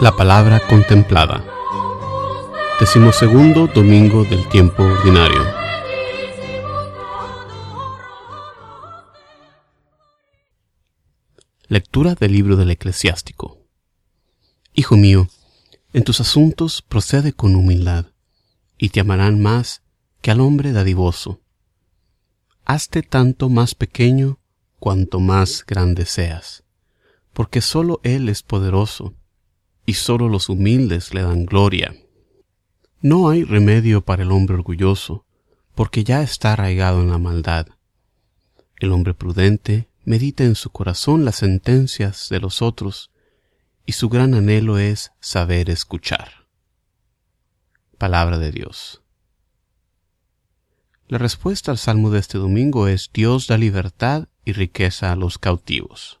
La palabra contemplada. Decimosegundo domingo del tiempo ordinario. Lectura del libro del eclesiástico. Hijo mío, en tus asuntos procede con humildad, y te amarán más que al hombre dadivoso. Hazte tanto más pequeño cuanto más grande seas, porque sólo Él es poderoso y sólo los humildes le dan gloria. No hay remedio para el hombre orgulloso, porque ya está arraigado en la maldad. El hombre prudente medita en su corazón las sentencias de los otros, y su gran anhelo es saber escuchar. Palabra de Dios. La respuesta al salmo de este domingo es Dios da libertad y riqueza a los cautivos.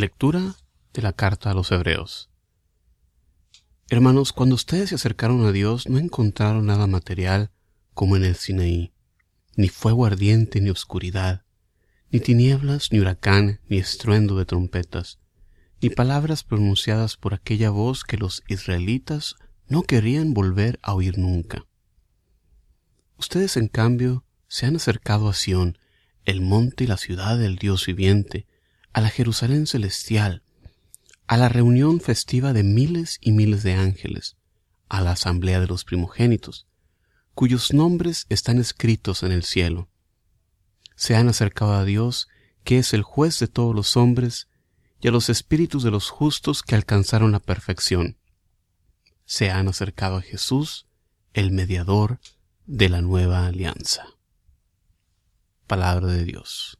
Lectura de la carta a los Hebreos. Hermanos, cuando ustedes se acercaron a Dios no encontraron nada material como en el Sinaí, ni fuego ardiente ni oscuridad, ni tinieblas, ni huracán, ni estruendo de trompetas, ni palabras pronunciadas por aquella voz que los israelitas no querían volver a oír nunca. Ustedes, en cambio, se han acercado a Sión, el monte y la ciudad del Dios viviente, a la Jerusalén celestial, a la reunión festiva de miles y miles de ángeles, a la asamblea de los primogénitos, cuyos nombres están escritos en el cielo. Se han acercado a Dios, que es el juez de todos los hombres, y a los espíritus de los justos que alcanzaron la perfección. Se han acercado a Jesús, el mediador de la nueva alianza. Palabra de Dios.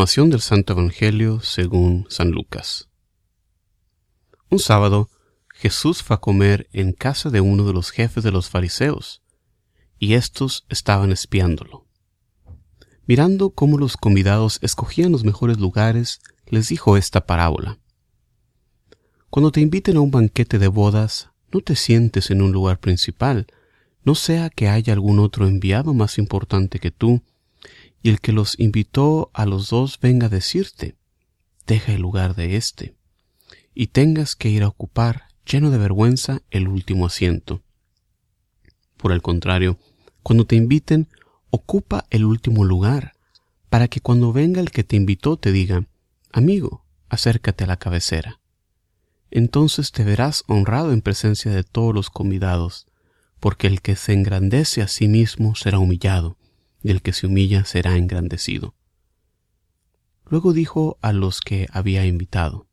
Del Santo Evangelio según San Lucas. Un sábado, Jesús fue a comer en casa de uno de los jefes de los fariseos, y éstos estaban espiándolo. Mirando cómo los convidados escogían los mejores lugares, les dijo esta parábola. Cuando te inviten a un banquete de bodas, no te sientes en un lugar principal, no sea que haya algún otro enviado más importante que tú, y el que los invitó a los dos venga a decirte, deja el lugar de éste, y tengas que ir a ocupar, lleno de vergüenza, el último asiento. Por el contrario, cuando te inviten, ocupa el último lugar, para que cuando venga el que te invitó te diga, amigo, acércate a la cabecera. Entonces te verás honrado en presencia de todos los convidados, porque el que se engrandece a sí mismo será humillado, y el que se humilla será engrandecido. Luego dijo a los que había invitado,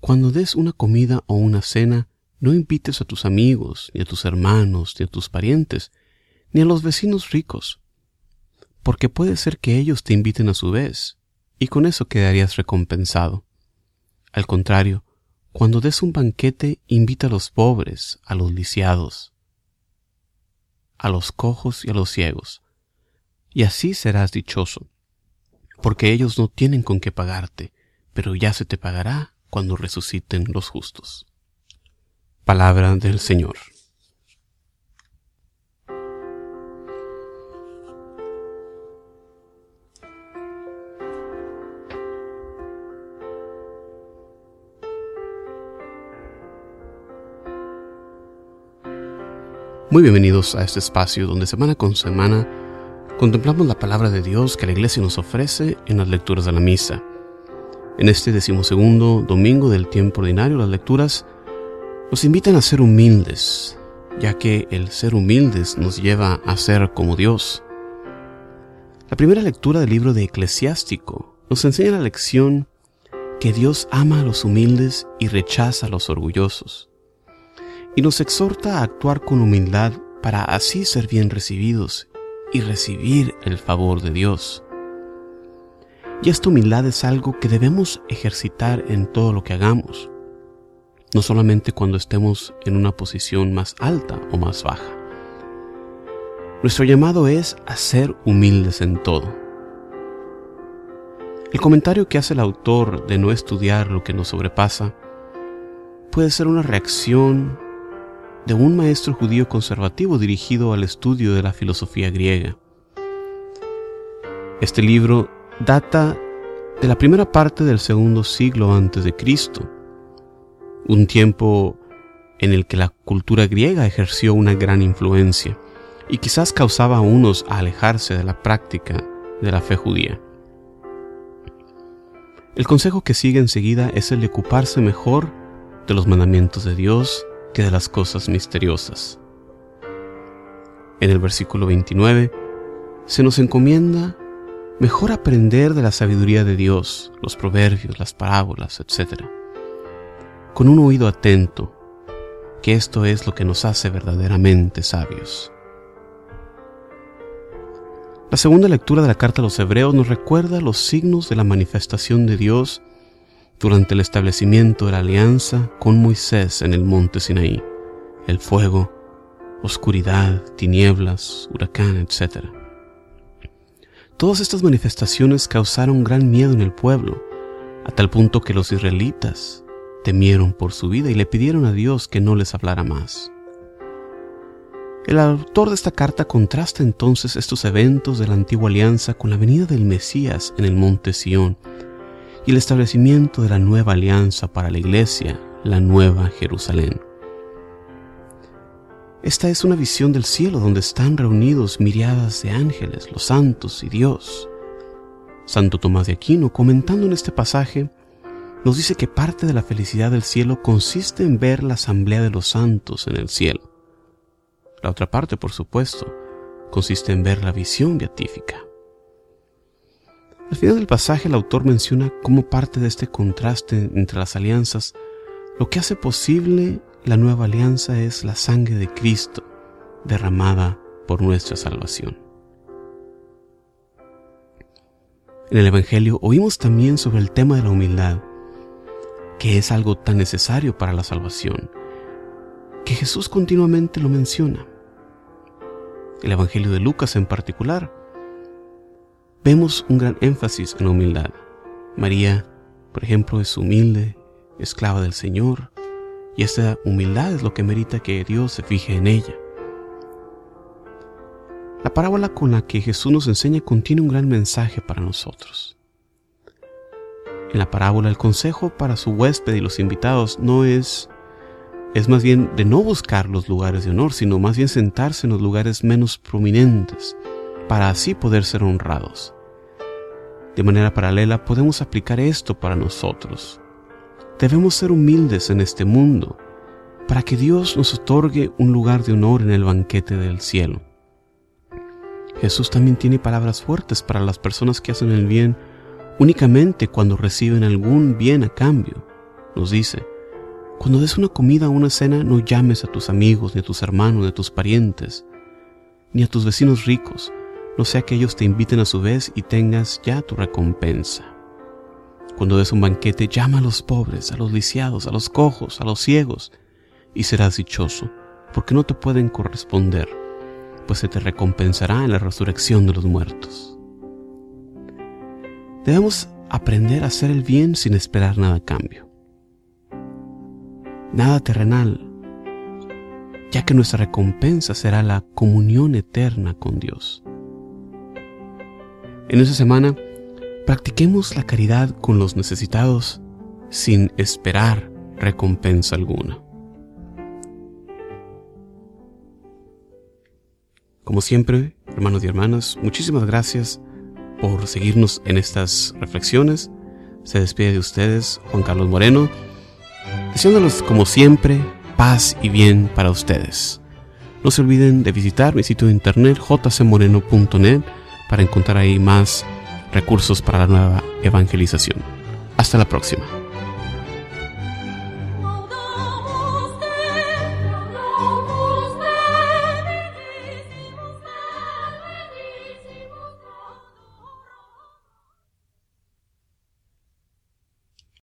Cuando des una comida o una cena, no invites a tus amigos, ni a tus hermanos, ni a tus parientes, ni a los vecinos ricos, porque puede ser que ellos te inviten a su vez, y con eso quedarías recompensado. Al contrario, cuando des un banquete, invita a los pobres, a los lisiados, a los cojos y a los ciegos, y así serás dichoso, porque ellos no tienen con qué pagarte, pero ya se te pagará cuando resuciten los justos. Palabra del Señor. Muy bienvenidos a este espacio donde semana con semana contemplamos la palabra de Dios que la iglesia nos ofrece en las lecturas de la misa. En este decimosegundo domingo del tiempo ordinario, las lecturas nos invitan a ser humildes, ya que el ser humildes nos lleva a ser como Dios. La primera lectura del libro de Eclesiástico nos enseña la lección que Dios ama a los humildes y rechaza a los orgullosos y nos exhorta a actuar con humildad para así ser bien recibidos y recibir el favor de Dios. Y esta humildad es algo que debemos ejercitar en todo lo que hagamos, no solamente cuando estemos en una posición más alta o más baja. Nuestro llamado es a ser humildes en todo. El comentario que hace el autor de no estudiar lo que nos sobrepasa puede ser una reacción de un maestro judío conservativo dirigido al estudio de la filosofía griega. Este libro data de la primera parte del segundo siglo antes de Cristo, un tiempo en el que la cultura griega ejerció una gran influencia y quizás causaba a unos a alejarse de la práctica de la fe judía. El consejo que sigue enseguida es el de ocuparse mejor de los mandamientos de Dios de las cosas misteriosas. En el versículo 29 se nos encomienda mejor aprender de la sabiduría de Dios, los proverbios, las parábolas, etc. Con un oído atento, que esto es lo que nos hace verdaderamente sabios. La segunda lectura de la carta a los Hebreos nos recuerda los signos de la manifestación de Dios durante el establecimiento de la alianza con Moisés en el monte Sinaí, el fuego, oscuridad, tinieblas, huracán, etc. Todas estas manifestaciones causaron gran miedo en el pueblo, a tal punto que los israelitas temieron por su vida y le pidieron a Dios que no les hablara más. El autor de esta carta contrasta entonces estos eventos de la antigua alianza con la venida del Mesías en el monte Sión, y el establecimiento de la nueva alianza para la iglesia, la nueva Jerusalén. Esta es una visión del cielo donde están reunidos miriadas de ángeles, los santos y Dios. Santo Tomás de Aquino, comentando en este pasaje, nos dice que parte de la felicidad del cielo consiste en ver la asamblea de los santos en el cielo. La otra parte, por supuesto, consiste en ver la visión beatífica. Al final del pasaje el autor menciona cómo parte de este contraste entre las alianzas, lo que hace posible la nueva alianza es la sangre de Cristo derramada por nuestra salvación. En el Evangelio oímos también sobre el tema de la humildad, que es algo tan necesario para la salvación, que Jesús continuamente lo menciona. El Evangelio de Lucas en particular vemos un gran énfasis en la humildad. María, por ejemplo, es humilde, esclava del Señor, y esta humildad es lo que merita que Dios se fije en ella. La parábola con la que Jesús nos enseña contiene un gran mensaje para nosotros. En la parábola el consejo para su huésped y los invitados no es es más bien de no buscar los lugares de honor, sino más bien sentarse en los lugares menos prominentes, para así poder ser honrados. De manera paralela podemos aplicar esto para nosotros. Debemos ser humildes en este mundo para que Dios nos otorgue un lugar de honor en el banquete del cielo. Jesús también tiene palabras fuertes para las personas que hacen el bien únicamente cuando reciben algún bien a cambio. Nos dice, cuando des una comida o una cena, no llames a tus amigos, ni a tus hermanos, ni a tus parientes, ni a tus vecinos ricos, no sea que ellos te inviten a su vez y tengas ya tu recompensa. Cuando des un banquete, llama a los pobres, a los lisiados, a los cojos, a los ciegos, y serás dichoso, porque no te pueden corresponder, pues se te recompensará en la resurrección de los muertos. Debemos aprender a hacer el bien sin esperar nada a cambio. Nada terrenal, ya que nuestra recompensa será la comunión eterna con Dios. En esta semana, practiquemos la caridad con los necesitados sin esperar recompensa alguna. Como siempre, hermanos y hermanas, muchísimas gracias por seguirnos en estas reflexiones. Se despide de ustedes Juan Carlos Moreno, deseándolos como siempre paz y bien para ustedes. No se olviden de visitar mi sitio de internet jcmoreno.net para encontrar ahí más recursos para la nueva evangelización. Hasta la próxima.